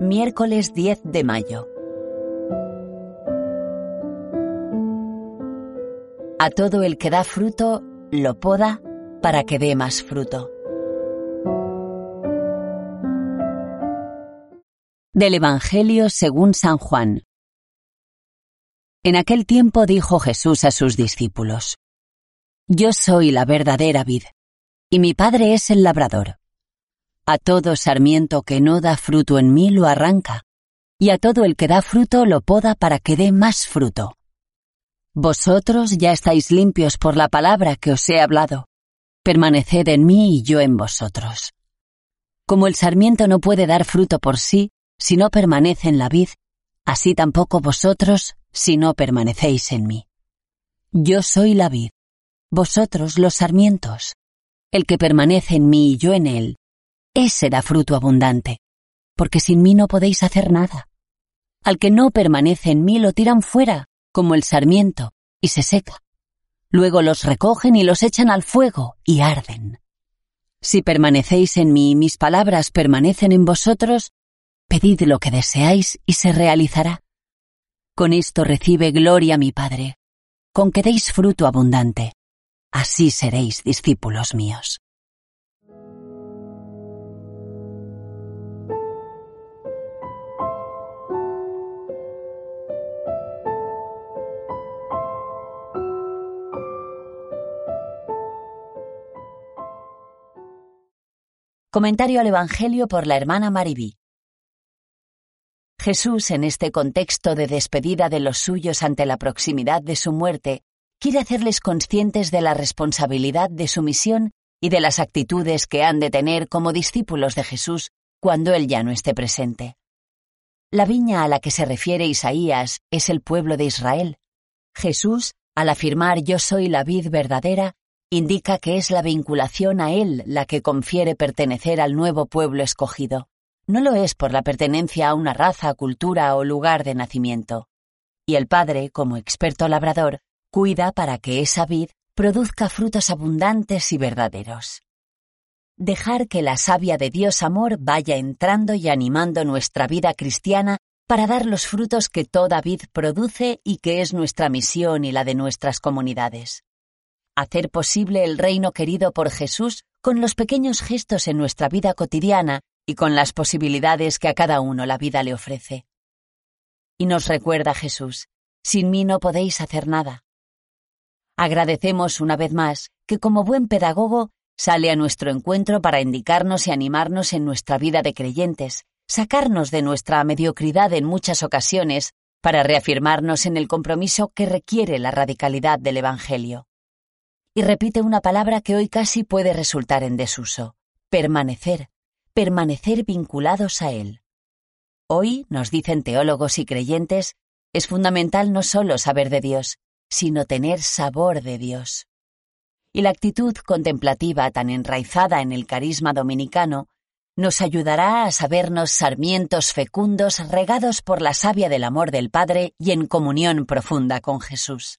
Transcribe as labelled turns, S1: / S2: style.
S1: Miércoles 10 de mayo. A todo el que da fruto, lo poda para que dé más fruto. Del Evangelio según San Juan. En aquel tiempo dijo Jesús a sus discípulos, Yo soy la verdadera vid, y mi Padre es el labrador. A todo sarmiento que no da fruto en mí lo arranca, y a todo el que da fruto lo poda para que dé más fruto. Vosotros ya estáis limpios por la palabra que os he hablado. Permaneced en mí y yo en vosotros. Como el sarmiento no puede dar fruto por sí si no permanece en la vid, así tampoco vosotros si no permanecéis en mí. Yo soy la vid, vosotros los sarmientos. El que permanece en mí y yo en él, ese da fruto abundante, porque sin mí no podéis hacer nada. Al que no permanece en mí lo tiran fuera, como el sarmiento, y se seca. Luego los recogen y los echan al fuego y arden. Si permanecéis en mí y mis palabras permanecen en vosotros, pedid lo que deseáis y se realizará. Con esto recibe gloria mi Padre, con que deis fruto abundante. Así seréis discípulos míos. Comentario al Evangelio por la hermana Maribí. Jesús, en este contexto de despedida de los suyos ante la proximidad de su muerte, quiere hacerles conscientes de la responsabilidad de su misión y de las actitudes que han de tener como discípulos de Jesús cuando Él ya no esté presente. La viña a la que se refiere Isaías es el pueblo de Israel. Jesús, al afirmar yo soy la vid verdadera, indica que es la vinculación a Él la que confiere pertenecer al nuevo pueblo escogido. No lo es por la pertenencia a una raza, cultura o lugar de nacimiento. Y el Padre, como experto labrador, cuida para que esa vid produzca frutos abundantes y verdaderos. Dejar que la savia de Dios amor vaya entrando y animando nuestra vida cristiana para dar los frutos que toda vid produce y que es nuestra misión y la de nuestras comunidades hacer posible el reino querido por Jesús con los pequeños gestos en nuestra vida cotidiana y con las posibilidades que a cada uno la vida le ofrece. Y nos recuerda Jesús, sin mí no podéis hacer nada. Agradecemos una vez más que como buen pedagogo sale a nuestro encuentro para indicarnos y animarnos en nuestra vida de creyentes, sacarnos de nuestra mediocridad en muchas ocasiones para reafirmarnos en el compromiso que requiere la radicalidad del Evangelio y repite una palabra que hoy casi puede resultar en desuso. Permanecer, permanecer vinculados a Él. Hoy, nos dicen teólogos y creyentes, es fundamental no solo saber de Dios, sino tener sabor de Dios. Y la actitud contemplativa tan enraizada en el carisma dominicano nos ayudará a sabernos sarmientos fecundos regados por la savia del amor del Padre y en comunión profunda con Jesús.